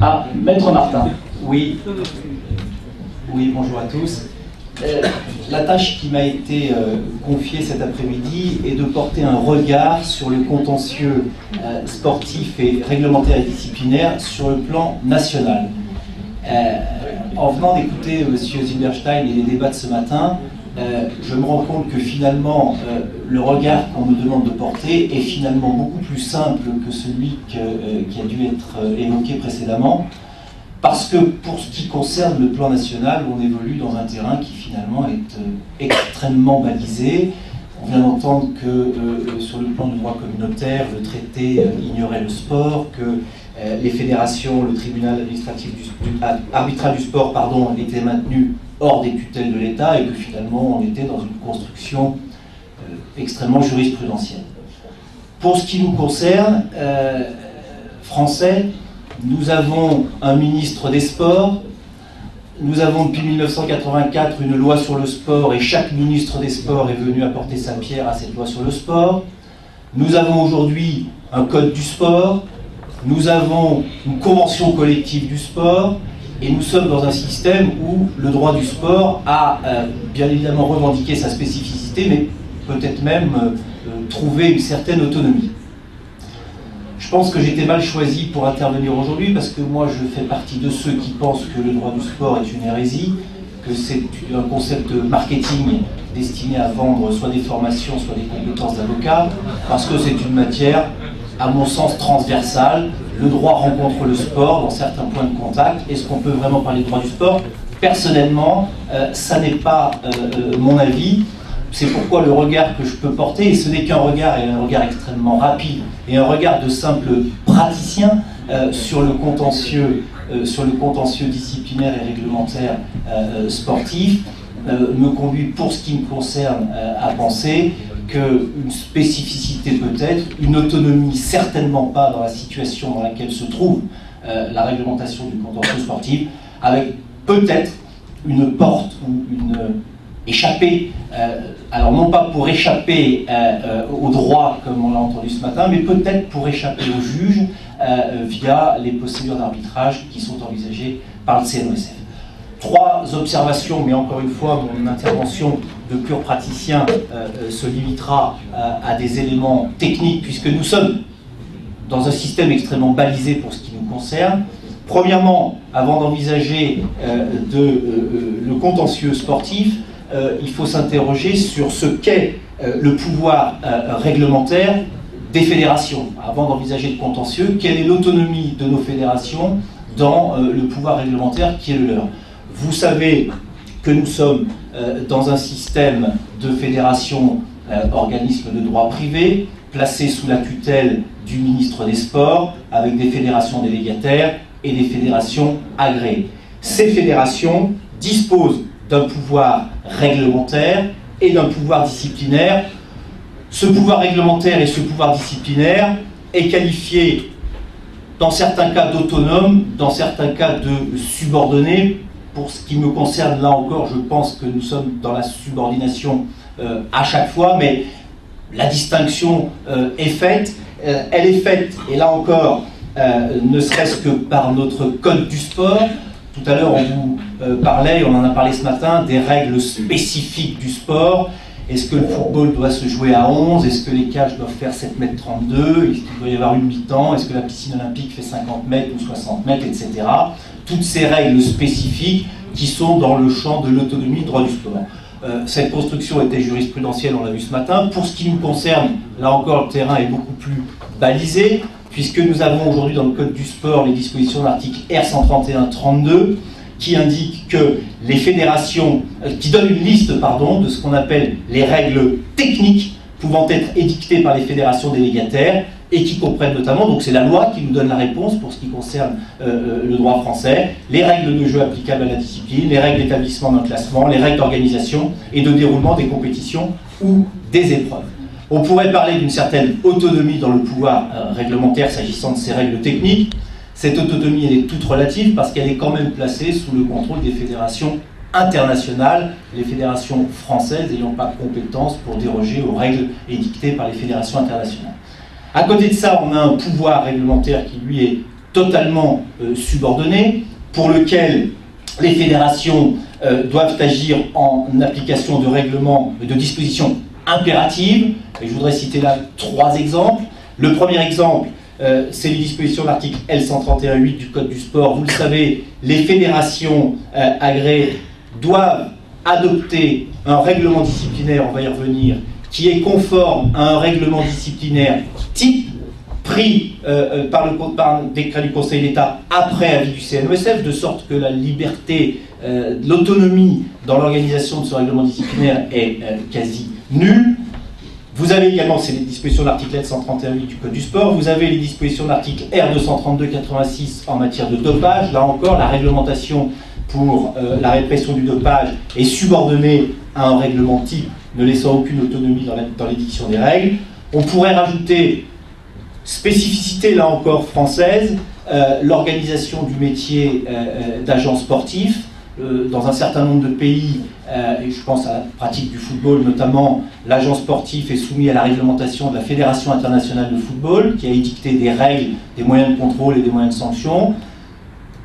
à Maître Martin. Oui. Oui, bonjour à tous. Euh, la tâche qui m'a été euh, confiée cet après-midi est de porter un regard sur le contentieux euh, sportif et réglementaire et disciplinaire sur le plan national. en venant d'écouter M. Zilberstein et les débats de ce matin, je me rends compte que finalement, le regard qu'on me demande de porter est finalement beaucoup plus simple que celui qui a dû être évoqué précédemment. Parce que pour ce qui concerne le plan national, on évolue dans un terrain qui finalement est euh, extrêmement balisé. On vient d'entendre que euh, sur le plan du droit communautaire, le traité euh, ignorait le sport, que les fédérations, le tribunal administratif du, arbitral du sport, pardon, étaient maintenus hors des tutelles de l'État et que finalement on était dans une construction extrêmement jurisprudentielle. Pour ce qui nous concerne, français, nous avons un ministre des Sports. Nous avons depuis 1984 une loi sur le sport et chaque ministre des Sports est venu apporter sa pierre à cette loi sur le sport. Nous avons aujourd'hui un code du sport. Nous avons une convention collective du sport. Et nous sommes dans un système où le droit du sport a euh, bien évidemment revendiqué sa spécificité, mais peut-être même euh, euh, trouvé une certaine autonomie. Je pense que j'étais mal choisi pour intervenir aujourd'hui parce que moi je fais partie de ceux qui pensent que le droit du sport est une hérésie, que c'est un concept marketing destiné à vendre soit des formations, soit des compétences d'avocat, parce que c'est une matière, à mon sens, transversale. Le droit rencontre le sport dans certains points de contact. Est-ce qu'on peut vraiment parler de droit du sport? Personnellement, euh, ça n'est pas euh, euh, mon avis. C'est pourquoi le regard que je peux porter, et ce n'est qu'un regard, et un regard extrêmement rapide, et un regard de simple praticien sur, le contentieux, sur le contentieux disciplinaire et réglementaire sportif, me conduit, pour ce qui me concerne, à penser qu'une spécificité peut-être, une autonomie certainement pas dans la situation dans laquelle se trouve la réglementation du contentieux sportif, avec peut-être une porte ou une euh, alors non pas pour échapper euh, euh, au droit comme on l'a entendu ce matin, mais peut-être pour échapper au juge via les procédures d'arbitrage qui sont envisagées par le CNOSF. Trois observations, mais encore une fois, mon intervention de pur praticien se limitera à des éléments techniques, puisque nous sommes dans un système extrêmement balisé pour ce qui nous concerne. Premièrement, avant d'envisager le contentieux sportif, euh, il faut s'interroger sur ce qu'est euh, le pouvoir euh, réglementaire des fédérations. Avant d'envisager le contentieux, quelle est l'autonomie de nos fédérations dans le pouvoir réglementaire qui est le leur? Vous savez que nous sommes dans un système de fédération organismes de droit privé, placés sous la tutelle du ministre des Sports, avec des fédérations délégataires et des fédérations agréées. Ces fédérations disposent d'un pouvoir réglementaire et d'un pouvoir disciplinaire. Ce pouvoir réglementaire et ce pouvoir disciplinaire est qualifié dans certains cas d'autonome, dans certains cas de subordonné. Pour ce qui me concerne, là encore, je pense que nous sommes dans la subordination euh, à chaque fois, mais la distinction euh, est faite. Euh, elle est faite, et là encore, ne serait-ce que par notre code du sport, tout à l'heure, on vous parlait, on en a parlé ce matin, des règles spécifiques du sport. Est-ce que le football doit se jouer à 11 Est-ce que les cages doivent faire 7 mètres 32 Est-ce qu'il doit y avoir une mi-temps? Est-ce que la piscine olympique fait 50 mètres ou 60 mètres, etc. Toutes ces règles spécifiques qui sont dans le champ de l'autonomie du droit du sport. Cette construction était jurisprudentielle, on l'a vu ce matin. Pour ce qui nous concerne, là encore, le terrain est beaucoup plus balisé puisque nous avons aujourd'hui dans le Code du sport les dispositions de l'article R131-32 qui indiquent que les fédérations, euh, qui donnent une liste pardon, de ce qu'on appelle les règles techniques pouvant être édictées par les fédérations délégataires et qui comprennent notamment, donc c'est la loi qui nous donne la réponse pour ce qui concerne euh, euh, le droit français, les règles de jeu applicables à la discipline, les règles d'établissement d'un classement, les règles d'organisation et de déroulement des compétitions ou des épreuves. On pourrait parler d'une certaine autonomie dans le pouvoir euh, réglementaire s'agissant de ces règles techniques. Cette autonomie, elle est toute relative parce qu'elle est quand même placée sous le contrôle des fédérations internationales, les fédérations françaises n'ayant pas de compétence pour déroger aux règles édictées par les fédérations internationales. À côté de ça, on a un pouvoir réglementaire qui, lui, est totalement subordonné, pour lequel les fédérations doivent agir en application de règlements, de dispositions impératives. Et je voudrais citer là trois exemples. Le premier exemple, euh, c'est les dispositions de l'article L131.8 du Code du sport. Vous le savez, les fédérations euh, agréées doivent adopter un règlement disciplinaire, on va y revenir, qui est conforme à un règlement disciplinaire type pris euh, par, le, par un décret du Conseil d'État après avis du CNOSF, de sorte que la liberté, l'autonomie dans l'organisation de ce règlement disciplinaire est quasi nulle. Vous avez également, c'est les dispositions de l'article L131.8 du Code du sport, vous avez les dispositions de l'article R232-86 en matière de dopage. Là encore, la réglementation pour euh, la répression du dopage est subordonnée à un règlement type ne laissant aucune autonomie dans l'édiction des règles. On pourrait rajouter, spécificité là encore française, euh, l'organisation du métier euh, d'agent sportif. Euh, dans un certain nombre de pays, euh, et je pense à la pratique du football notamment, l'agent sportif est soumis à la réglementation de la Fédération internationale de football, qui a édicté des règles, des moyens de contrôle et des moyens de sanction.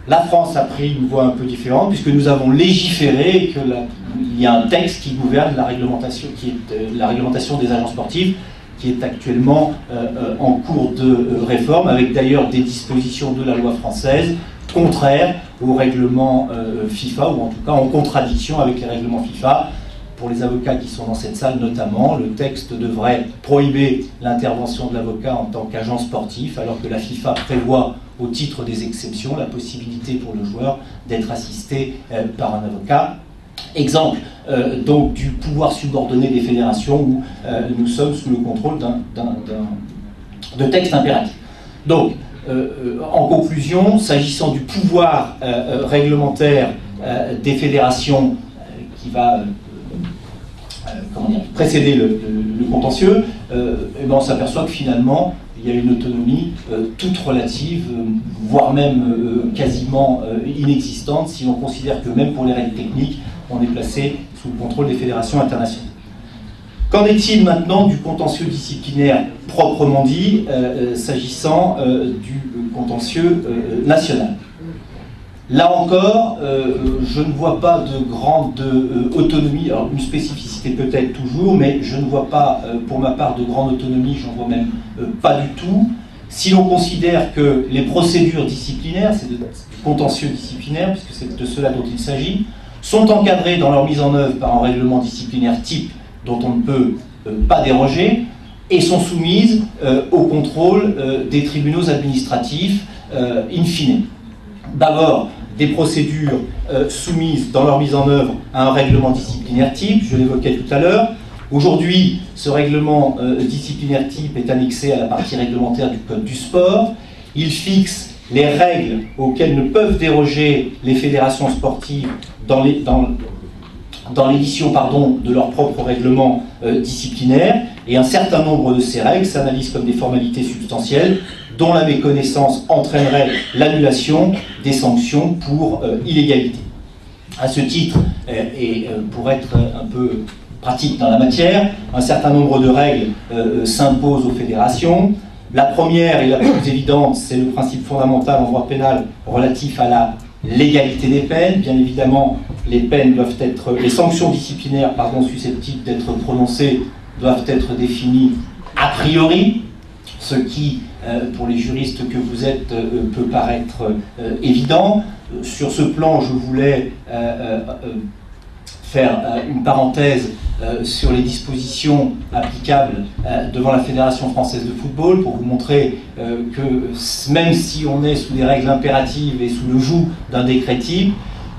La France a pris une voie un peu différente, puisque nous avons légiféré et qu'il y a un texte qui gouverne la réglementation, euh, des agents sportifs, qui est actuellement en cours de réforme, avec d'ailleurs des dispositions de la loi française contraires au règlement euh, FIFA, ou en tout cas en contradiction avec les règlements FIFA. Pour les avocats qui sont dans cette salle notamment, le texte devrait prohiber l'intervention de l'avocat en tant qu'agent sportif, alors que la FIFA prévoit au titre des exceptions la possibilité pour le joueur d'être assisté euh, par un avocat. Exemple euh, donc du pouvoir subordonné des fédérations où nous sommes sous le contrôle d'un de texte impératif. Donc, euh, euh, en conclusion, s'agissant du pouvoir euh, réglementaire des fédérations qui va précéder le, contentieux, eh ben, on s'aperçoit que finalement, il y a une autonomie toute relative, voire même quasiment inexistante, si on considère que même pour les règles techniques, on est placé sous le contrôle des fédérations internationales. Qu'en est-il maintenant du contentieux disciplinaire proprement dit, euh, euh, s'agissant euh, du contentieux national? Là encore, je ne vois pas de grande autonomie, alors une spécificité peut-être toujours, mais je ne vois pas pour ma part de grande autonomie, j'en vois même pas du tout. Si l'on considère que les procédures disciplinaires, c'est du contentieux disciplinaire, puisque c'est de cela dont il s'agit, sont encadrées dans leur mise en œuvre par un règlement disciplinaire type dont on ne peut euh, pas déroger, et sont soumises euh, au contrôle euh, des tribunaux administratifs in fine. D'abord, des procédures soumises dans leur mise en œuvre à un règlement disciplinaire type, je l'évoquais tout à l'heure. Aujourd'hui, ce règlement disciplinaire type est annexé à la partie réglementaire du Code du sport. Il fixe les règles auxquelles ne peuvent déroger les fédérations sportives dans l'édition pardon, de leur propre règlement euh, disciplinaire, et un certain nombre de ces règles s'analysent comme des formalités substantielles dont la méconnaissance entraînerait l'annulation des sanctions pour euh, illégalité. À ce titre, euh, et pour être un peu pratique dans la matière, un certain nombre de règles s'imposent aux fédérations. La première et la plus évidente, c'est le principe fondamental en droit pénal relatif à la l'égalité des peines. Bien évidemment, les peines doivent être, les sanctions disciplinaires, susceptibles d'être prononcées doivent être définies a priori, ce qui, euh, pour les juristes que vous êtes, euh, peut paraître euh, évident. Sur ce plan, je voulais faire une parenthèse sur les dispositions applicables devant la Fédération française de football pour vous montrer que même si on est sous des règles impératives et sous le joug d'un décret type,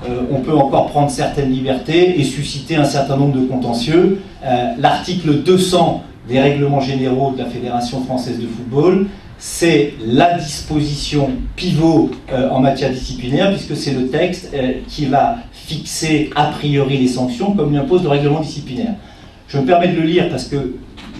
euh, on peut encore prendre certaines libertés et susciter un certain nombre de contentieux. Euh, l'article 200 des règlements généraux de la Fédération française de football, c'est la disposition pivot euh, en matière disciplinaire, puisque c'est le texte qui va fixer a priori les sanctions comme l'impose le règlement disciplinaire. Je me permets de le lire parce que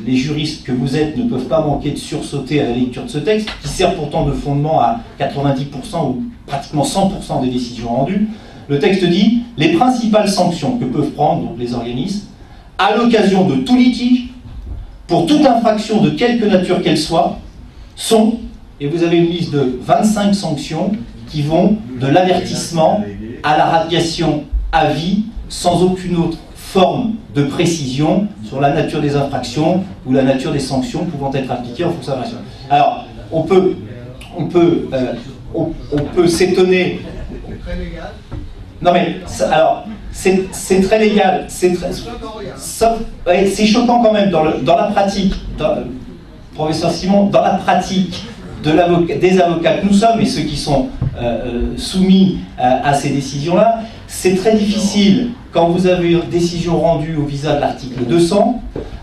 les juristes que vous êtes ne peuvent pas manquer de sursauter à la lecture de ce texte, qui sert pourtant de fondement à 90% ou pratiquement 100% des décisions rendues. Le texte dit les principales sanctions que peuvent prendre les organismes à l'occasion de tout litige, pour toute infraction de quelque nature qu'elle soit, sont, et vous avez une liste de 25 sanctions qui vont de l'avertissement à la radiation à vie sans aucune autre forme de précision sur la nature des infractions ou la nature des sanctions pouvant être appliquées en fonction de la Alors, on peut, on peut, euh, on, peut s'étonner. Non mais, alors, c'est très légal, c'est c'est choquant quand même dans, le, dans la pratique, professeur Simon, dans la pratique de des avocats que nous sommes et ceux qui sont euh, euh, soumis à ces décisions-là, c'est très difficile quand vous avez une décision rendue au visa de l'article 200,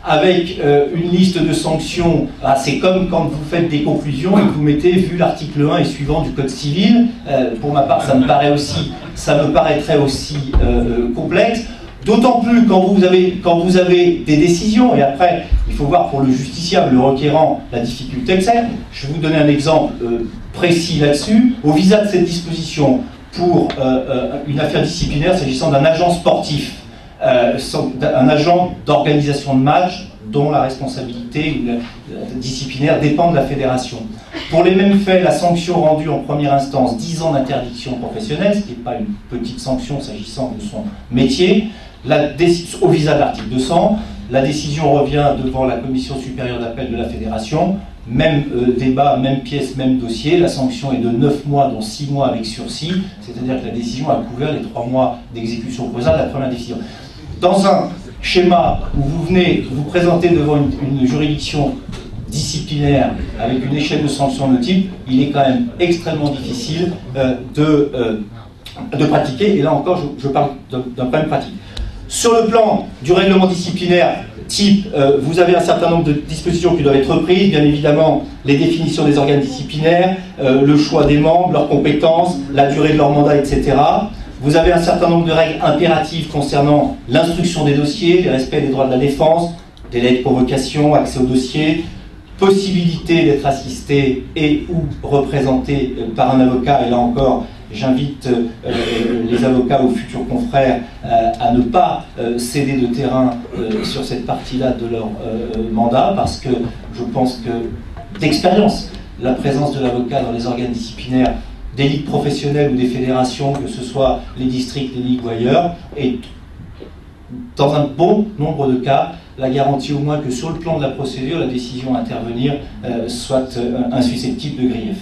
avec euh, une liste de sanctions, ah, c'est comme quand vous faites des conclusions et que vous mettez, vu l'article 1 et suivant du Code civil, euh, pour ma part, ça me, paraît aussi, ça me paraîtrait aussi euh, complexe. D'autant plus quand vous, avez, des décisions, et après, il faut voir pour le justiciable, le requérant, la difficulté que c'est. Je vais vous donner un exemple précis là-dessus. Au visa de cette disposition, pour euh, euh, une affaire disciplinaire s'agissant d'un agent sportif, euh, un agent d'organisation de match dont la responsabilité disciplinaire dépend de la fédération. Pour les mêmes faits, la sanction rendue en première instance, 10 ans d'interdiction professionnelle, ce qui n'est pas une petite sanction s'agissant de son métier, au visa de l'article 200, la décision revient devant la commission supérieure d'appel de la fédération, même euh, débat, même pièce, même dossier. La sanction est de 9 mois, dont 6 mois avec sursis, c'est-à-dire que la décision a couvert les 3 mois d'exécution provisoire de la première décision. Dans un schéma où vous venez vous présenter devant une, juridiction disciplinaire avec une échelle de sanctions de type, il est quand même extrêmement difficile euh, de, euh, de pratiquer. Et là encore, je, je parle d'un problème pratique. Sur le plan du règlement disciplinaire, type, euh, vous avez un certain nombre de dispositions qui doivent être reprises, bien évidemment les définitions des organes disciplinaires, euh, le choix des membres, leurs compétences, la durée de leur mandat, etc. Vous avez un certain nombre de règles impératives concernant l'instruction des dossiers, le respect des droits de la défense, délai de provocation, accès au dossier, possibilité d'être assisté et ou représenté euh, par un avocat, et là encore, J'invite euh, euh, les avocats ou futurs confrères euh, à ne pas céder de terrain sur cette partie-là de leur mandat parce que je pense que d'expérience, la présence de l'avocat dans les organes disciplinaires des ligues professionnelles ou des fédérations, que ce soit les districts, les ligues ou ailleurs, est dans un bon nombre de cas la garantie au moins que sur le plan de la procédure, la décision à intervenir soit insusceptible de grief.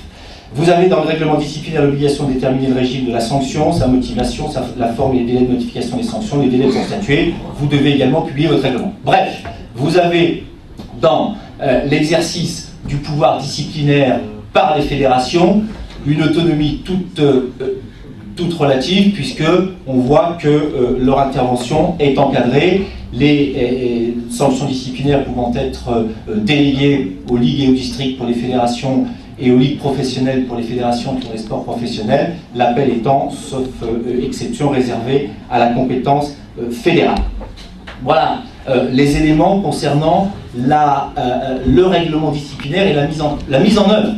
Vous avez dans le règlement disciplinaire l'obligation de déterminer le régime de la sanction, sa motivation, la forme et les délais de notification des sanctions, les délais pour statuer. Vous devez également publier votre règlement. Bref, vous avez dans euh, l'exercice du pouvoir disciplinaire par les fédérations une autonomie toute, euh, relative puisque on voit que euh, leur intervention est encadrée, les sanctions disciplinaires pouvant être déléguées aux ligues et aux districts pour les fédérations et aux ligues professionnelles pour les fédérations pour les sports professionnels, l'appel étant, sauf euh, exception, réservé à la compétence euh, fédérale. Voilà euh, les éléments concernant le règlement disciplinaire et la mise en, la mise en œuvre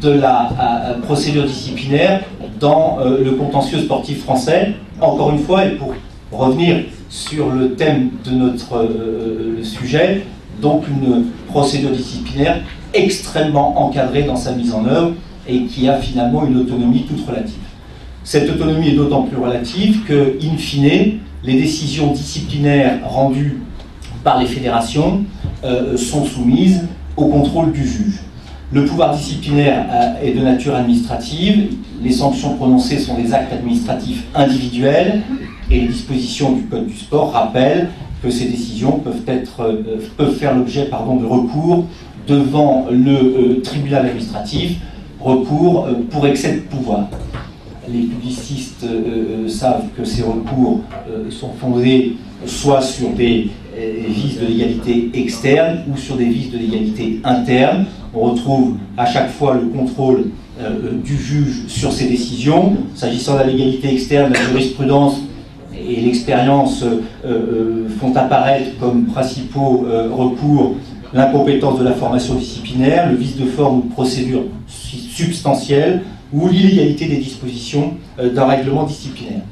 de la procédure disciplinaire dans le contentieux sportif français. Encore une fois, et pour revenir sur le thème de notre sujet, donc une procédure disciplinaire extrêmement encadré dans sa mise en œuvre et qui a finalement une autonomie toute relative. Cette autonomie est d'autant plus relative que, in fine, les décisions disciplinaires rendues par les fédérations euh, sont soumises au contrôle du juge. Le pouvoir disciplinaire euh, est de nature administrative, les sanctions prononcées sont des actes administratifs individuels et les dispositions du Code du sport rappellent que ces décisions peuvent, être, euh, peuvent faire l'objet de recours devant le euh, tribunal administratif recours euh, pour excès de pouvoir. Les publicistes euh, savent que ces recours sont fondés soit sur des vices de légalité externe ou sur des vices de légalité interne. On retrouve à chaque fois le contrôle du juge sur ces décisions. S'agissant de la légalité externe, la jurisprudence et l'expérience font apparaître comme principaux recours l'incompétence de la formation disciplinaire, le vice de forme ou de procédure substantielle ou l'illégalité des dispositions euh, d'un règlement disciplinaire.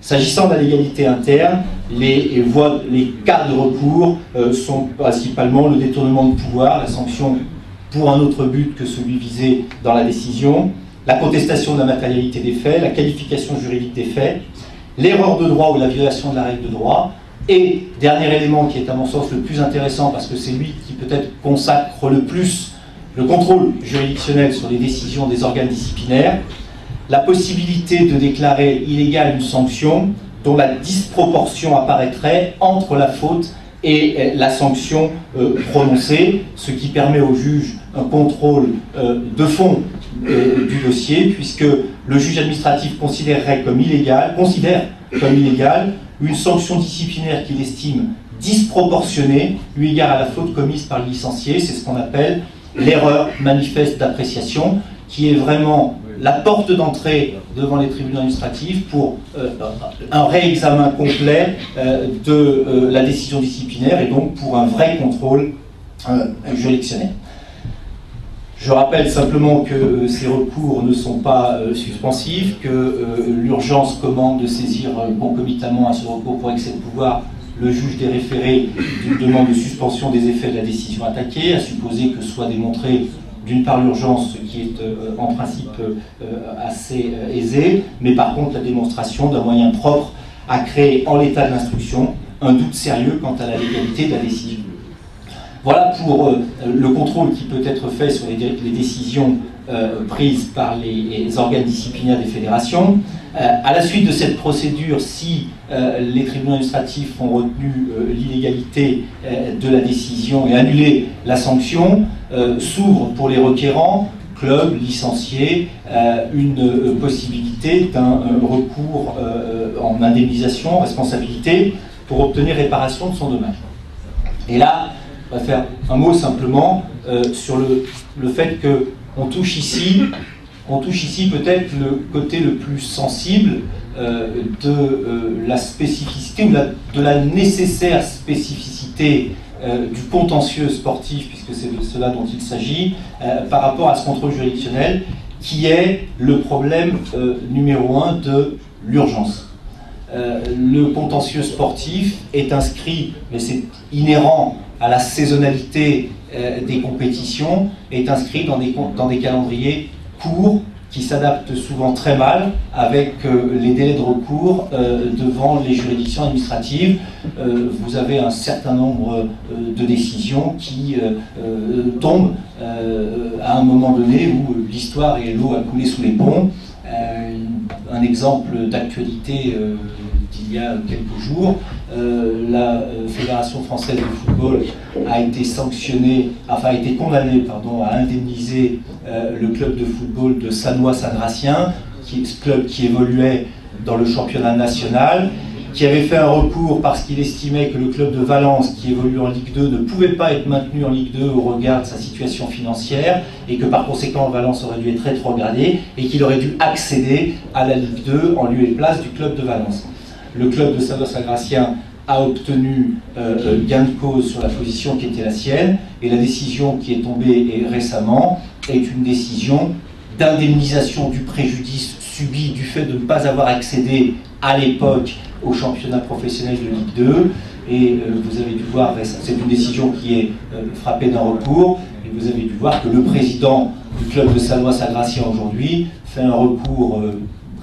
S'agissant de la légalité interne, les, les cas de recours euh, sont principalement le détournement de pouvoir, la sanction pour un autre but que celui visé dans la décision, la contestation de la matérialité des faits, la qualification juridique des faits, l'erreur de droit ou la violation de la règle de droit, et dernier élément qui est à mon sens le plus intéressant parce que c'est lui qui peut-être consacre le plus le contrôle juridictionnel sur les décisions des organes disciplinaires, la possibilité de déclarer illégale une sanction dont la disproportion apparaîtrait entre la faute et la sanction euh, prononcée, ce qui permet au juge un contrôle euh, de fond euh, du dossier, puisque le juge administratif considérerait comme illégal, considère comme illégal une sanction disciplinaire qu'il estime disproportionnée eu égard à la faute commise par le licencié. C'est ce qu'on appelle l'erreur manifeste d'appréciation, qui est vraiment la porte d'entrée devant les tribunaux administratifs pour euh, un réexamen complet euh, de euh, la décision disciplinaire et donc pour un vrai contrôle juridictionnel. Je rappelle simplement que ces recours ne sont pas suspensifs, que l'urgence commande de saisir concomitamment à ce recours pour excès de pouvoir le juge des référés d'une demande de suspension des effets de la décision attaquée, à supposer que soit démontré d'une part l'urgence, ce qui est euh, en principe euh, assez euh, aisé, mais par contre la démonstration d'un moyen propre à créer en l'état de l'instruction un doute sérieux quant à la légalité de la décision. Voilà pour le contrôle qui peut être fait sur les, décisions prises par les, organes disciplinaires des fédérations. à la suite de cette procédure, si les tribunaux administratifs ont retenu l'illégalité de la décision et annulé la sanction, euh, s'ouvre pour les requérants, clubs, licenciés, euh, une euh, possibilité d'un recours en indemnisation, responsabilité, pour obtenir réparation de son dommage. Et là, va faire un mot simplement sur le, le fait qu'on touche ici, on touche ici peut-être le côté le plus sensible de la spécificité ou de la nécessaire spécificité euh, du contentieux sportif, puisque c'est de cela dont il s'agit, euh, par rapport à ce contrôle juridictionnel, qui est le problème euh, numéro un de l'urgence. le contentieux sportif est inscrit, mais c'est inhérent à la saisonnalité des compétitions, est inscrit dans des, dans des calendriers courts qui s'adaptent souvent très mal avec euh, les délais de recours euh, devant les juridictions administratives. Euh, vous avez un certain nombre de décisions qui tombent à un moment donné où l'histoire et l'eau a coulé sous les ponts. un exemple d'actualité d'il y a quelques jours, la Fédération française de football a été sanctionnée, enfin a été condamnée pardon, à indemniser euh, le club de football de Sanois-Saint-Gratien, club qui évoluait dans le championnat national, qui avait fait un recours parce qu'il estimait que le club de Valence, qui évolue en Ligue 2, ne pouvait pas être maintenu en Ligue 2 au regard de sa situation financière, et que par conséquent Valence aurait dû être rétrogradé, et qu'il aurait dû accéder à la Ligue 2 en lieu et place du club de Valence. Le club de Sanois-Saint-Gratien a obtenu euh, euh, gain de cause sur la position qui était la sienne, et la décision qui est tombée récemment est une décision d'indemnisation du préjudice subi du fait de ne pas avoir accédé à l'époque au championnat professionnel de Ligue 2. Et euh, vous avez dû voir, c'est une décision qui est frappée d'un recours, et vous avez dû voir que le président du club de Sanois-Sagracien aujourd'hui fait un recours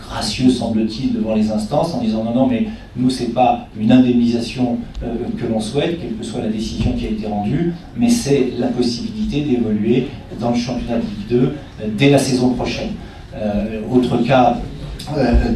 gracieux, semble-t-il, devant les instances en disant non, non, mais nous, ce n'est pas une indemnisation euh, que l'on souhaite, quelle que soit la décision qui a été rendue, mais c'est la possibilité d'évoluer dans le championnat de Ligue 2 euh, dès la saison prochaine. Euh, autre cas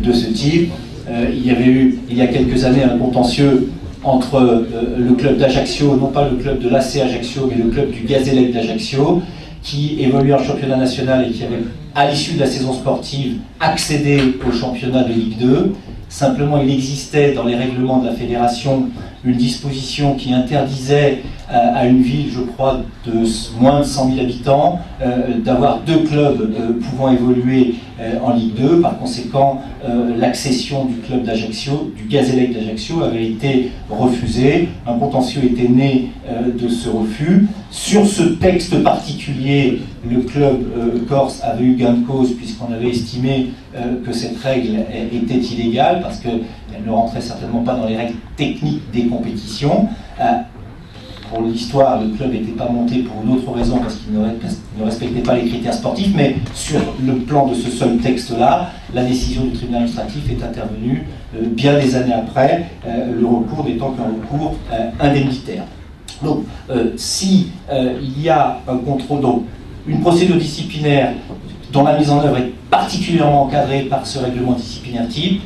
de ce type, il y avait eu, il y a quelques années, un contentieux entre le club d'Ajaccio, non pas le club de l'AC Ajaccio, mais le club du Gazélec d'Ajaccio, qui évoluait en championnat national et qui avait à l'issue de la saison sportive, accéder au championnat de Ligue 2. Simplement, il existait dans les règlements de la fédération une disposition qui interdisait euh, à une ville, je crois, de moins de 100 000 habitants, euh, d'avoir deux clubs euh, pouvant évoluer en Ligue 2. Par conséquent, l'accession du club d'Ajaccio, du Gazélec d'Ajaccio, avait été refusée. Un contentieux était né de ce refus. Sur ce texte particulier, le club corse avait eu gain de cause puisqu'on avait estimé que cette règle était illégale parce qu'elle ne rentrait certainement pas dans les règles techniques des compétitions pour l'histoire, le club n'était pas monté pour une autre raison, parce qu'il ne, respectait pas les critères sportifs, mais sur le plan de ce seul texte-là, la décision du tribunal administratif est intervenue euh, bien des années après, euh, le recours n'étant qu'un recours euh, indemnitaire. Donc, si il y a un contrôle, donc une procédure disciplinaire dont la mise en œuvre est particulièrement encadrée par ce règlement disciplinaire type,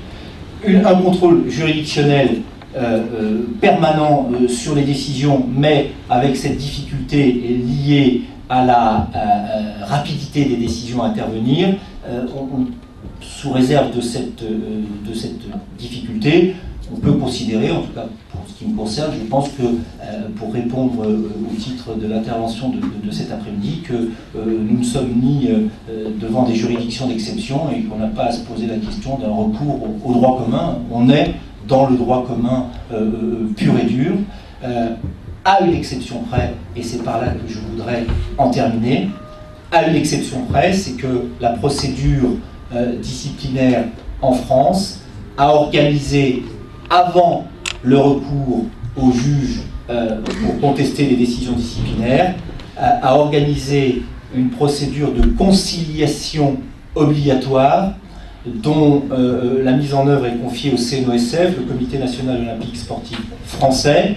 un contrôle juridictionnel euh, euh, permanent euh, sur les décisions, mais avec cette difficulté liée à la rapidité des décisions à intervenir, sous réserve de cette, de cette difficulté, on peut considérer, en tout cas pour ce qui me concerne, je pense que pour répondre au titre de l'intervention de, cet après-midi, que nous ne sommes ni devant des juridictions d'exception et qu'on n'a pas à se poser la question d'un recours au droit commun. On est dans le droit commun euh, euh, pur et dur, euh, à une exception près, et c'est par là que je voudrais en terminer, à une exception près, c'est que la procédure disciplinaire en France a organisé, avant le recours au juge pour contester les décisions disciplinaires, a organisé une procédure de conciliation obligatoire dont euh, la mise en œuvre est confiée au CNOSF, le Comité national olympique sportif français.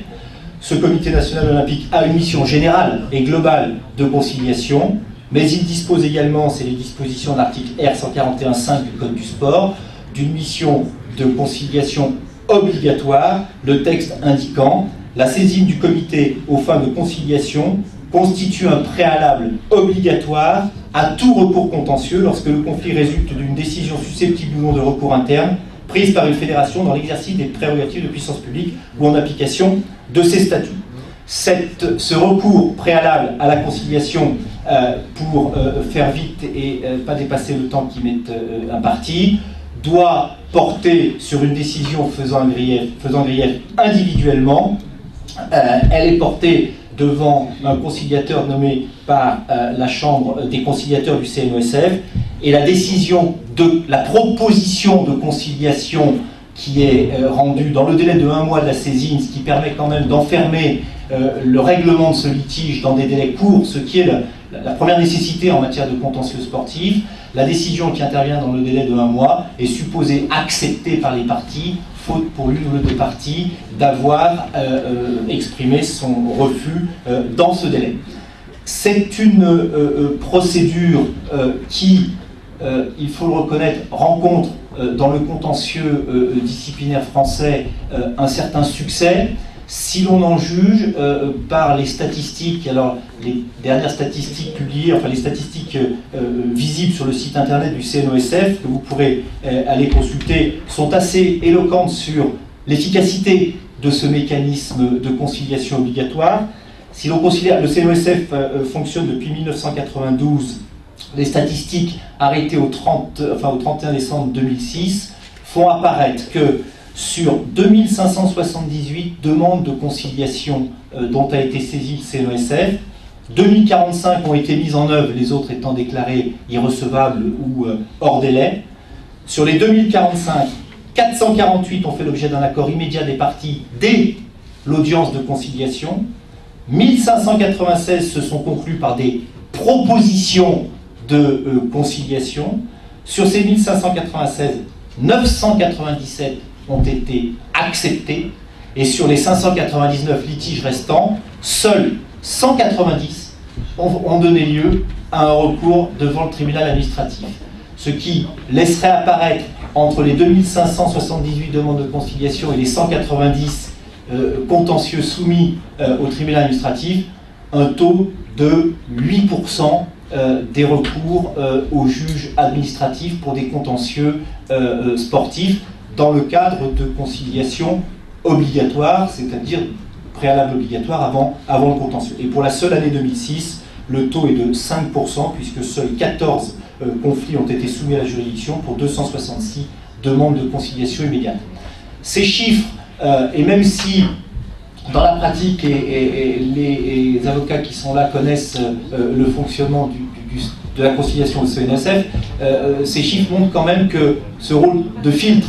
Ce Comité national olympique a une mission générale et globale de conciliation, mais il dispose également, c'est les dispositions de l'article R141.5 du Code du sport, d'une mission de conciliation obligatoire, le texte indiquant la saisine du comité aux fins de conciliation constitue un préalable obligatoire à tout recours contentieux lorsque le conflit résulte d'une décision susceptible ou non de recours interne prise par une fédération dans l'exercice des prérogatives de puissance publique ou en application de ses statuts. ce recours préalable à la conciliation euh, pour euh, faire vite et euh, pas dépasser le temps qui m'est imparti doit porter sur une décision faisant grief, faisant individuellement. elle est portée devant un conciliateur nommé par euh, la Chambre des conciliateurs du CNOSF, et la décision de la proposition de conciliation qui est euh, rendue dans le délai de un mois de la saisine, ce qui permet quand même d'enfermer euh, le règlement de ce litige dans des délais courts, ce qui est la, première nécessité en matière de contentieux sportif. La décision qui intervient dans le délai de un mois est supposée acceptée par les parties faute pour l'une des parties d'avoir euh, euh, exprimé son refus euh, dans ce délai. C'est une procédure qui, il faut le reconnaître, rencontre dans le contentieux disciplinaire français un certain succès si l'on en juge euh, par les statistiques, alors les dernières statistiques publiées, enfin les statistiques euh, visibles sur le site internet du CNOSF, que vous pourrez euh, aller consulter, sont assez éloquentes sur l'efficacité de ce mécanisme de conciliation obligatoire. Si l'on considère le CNOSF fonctionne depuis 1992, les statistiques arrêtées au, 30, enfin, au 31 décembre 2006 font apparaître que sur 2578 demandes de conciliation euh, dont a été saisi le CNESF. 2045 ont été mises en œuvre, les autres étant déclarées irrecevables ou euh, hors délai. Sur les 2045, 448 ont fait l'objet d'un accord immédiat des parties dès l'audience de conciliation. 1596 se sont conclus par des propositions de euh, conciliation. Sur ces 1596, 997 ont été acceptés et sur les 599 litiges restants, seuls 190 ont, donné lieu à un recours devant le tribunal administratif. Ce qui laisserait apparaître entre les 2578 demandes de conciliation et les 190 euh, contentieux soumis euh, au tribunal administratif un taux de 8% euh, des recours aux juges administratifs pour des contentieux sportifs dans le cadre de conciliation obligatoire, c'est-à-dire préalable obligatoire avant, avant le contentieux. Et pour la seule année 2006, le taux est de 5%, puisque seuls 14 euh, conflits ont été soumis à la juridiction pour 266 demandes de conciliation immédiate. Ces chiffres, euh, et même si dans la pratique, et, les, avocats qui sont là connaissent euh, le fonctionnement de la conciliation au CNSF, ces chiffres montrent quand même que ce rôle de filtre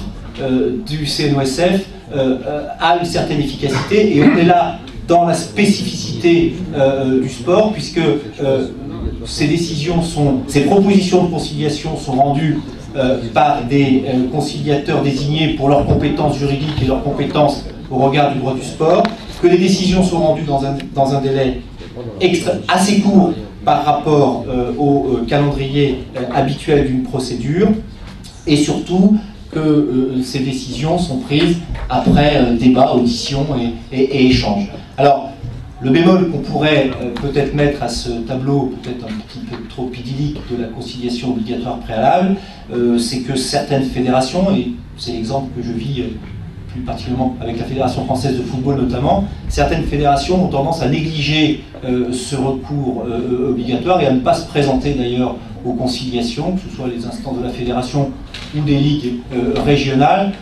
du CNOSF euh, euh, a une certaine efficacité et on est là dans la spécificité du sport, puisque ces décisions sont, ces propositions de conciliation sont rendues par des conciliateurs désignés pour leurs compétences juridiques et leurs compétences au regard du droit du sport, que les décisions sont rendues dans un, dans un délai assez court par rapport euh, au euh, calendrier euh, habituel d'une procédure, et surtout que ces décisions sont prises après débat, audition et, échange. Alors, le bémol qu'on pourrait peut-être mettre à ce tableau, peut-être un petit peu trop idyllique de la conciliation obligatoire préalable, c'est que certaines fédérations, et c'est l'exemple que je vis plus particulièrement avec la Fédération française de football notamment, certaines fédérations ont tendance à négliger euh, ce recours euh, obligatoire et à ne pas se présenter d'ailleurs aux conciliations, que ce soit les instances de la fédération ou des ligues euh, régionales,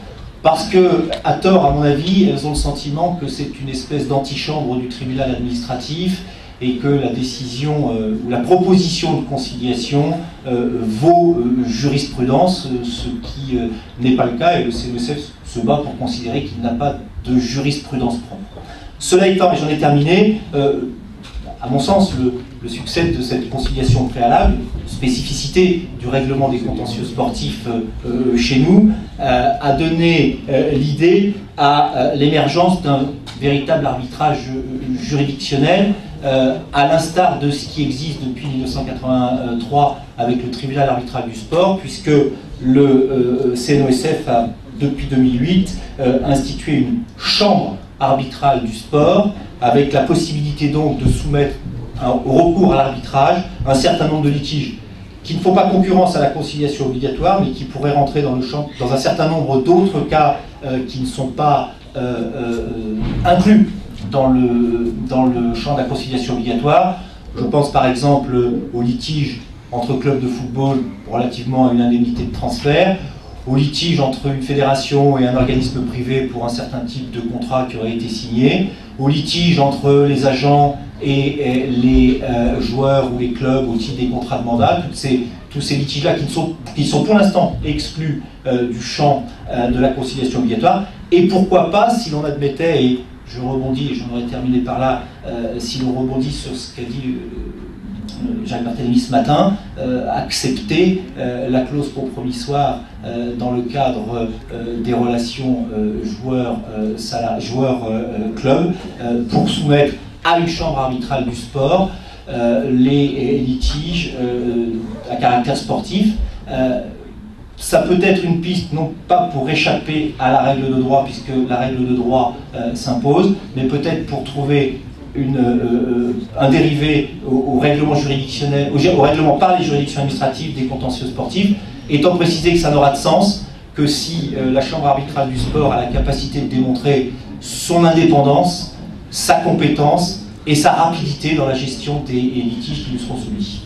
parce que, à tort à mon avis, elles ont le sentiment que c'est une espèce d'antichambre du tribunal administratif et que la décision ou la proposition de conciliation vaut jurisprudence, ce qui n'est pas le cas, et le CNSF se bat pour considérer qu'il n'a pas de jurisprudence propre. Cela étant, et j'en ai terminé, euh, à mon sens, le, succès de cette conciliation préalable, spécificité du règlement des contentieux sportifs euh, euh, chez nous, a donné l'idée à l'émergence d'un véritable arbitrage juridictionnel, à l'instar de ce qui existe depuis 1983 avec le tribunal arbitral du sport, puisque le CNOSF a depuis 2008, euh, instituer une chambre arbitrale du sport, avec la possibilité donc de soumettre au recours à l'arbitrage un certain nombre de litiges qui ne font pas concurrence à la conciliation obligatoire, mais qui pourraient rentrer dans un certain nombre d'autres cas euh, qui ne sont pas euh, inclus dans le, dans le champ de la conciliation obligatoire. Je pense par exemple aux litiges entre clubs de football relativement à une indemnité de transfert, au litige entre une fédération et un organisme privé pour un certain type de contrat qui aurait été signé, au litige entre les agents et les euh, joueurs ou les clubs au titre des contrats de mandat, tous ces litiges-là qui, sont, pour l'instant exclus euh, du champ euh, de la conciliation obligatoire, et pourquoi pas, si l'on admettait, et je rebondis, et j'en aurais terminé par là, si l'on rebondit sur ce qu'a dit Jacques Barthélemy ce matin, euh, accepter euh, la clause compromissoire dans le cadre des relations joueurs-club pour soumettre à une chambre arbitrale du sport les litiges à caractère sportif. ça peut être une piste, non pas pour échapper à la règle de droit, puisque la règle de droit s'impose, mais peut-être pour trouver une, euh, un dérivé au, règlement juridictionnel, au, règlement par les juridictions administratives des contentieux sportifs, étant précisé que ça n'aura de sens que si euh, la Chambre arbitrale du sport a la capacité de démontrer son indépendance, sa compétence et sa rapidité dans la gestion des litiges qui nous seront soumis.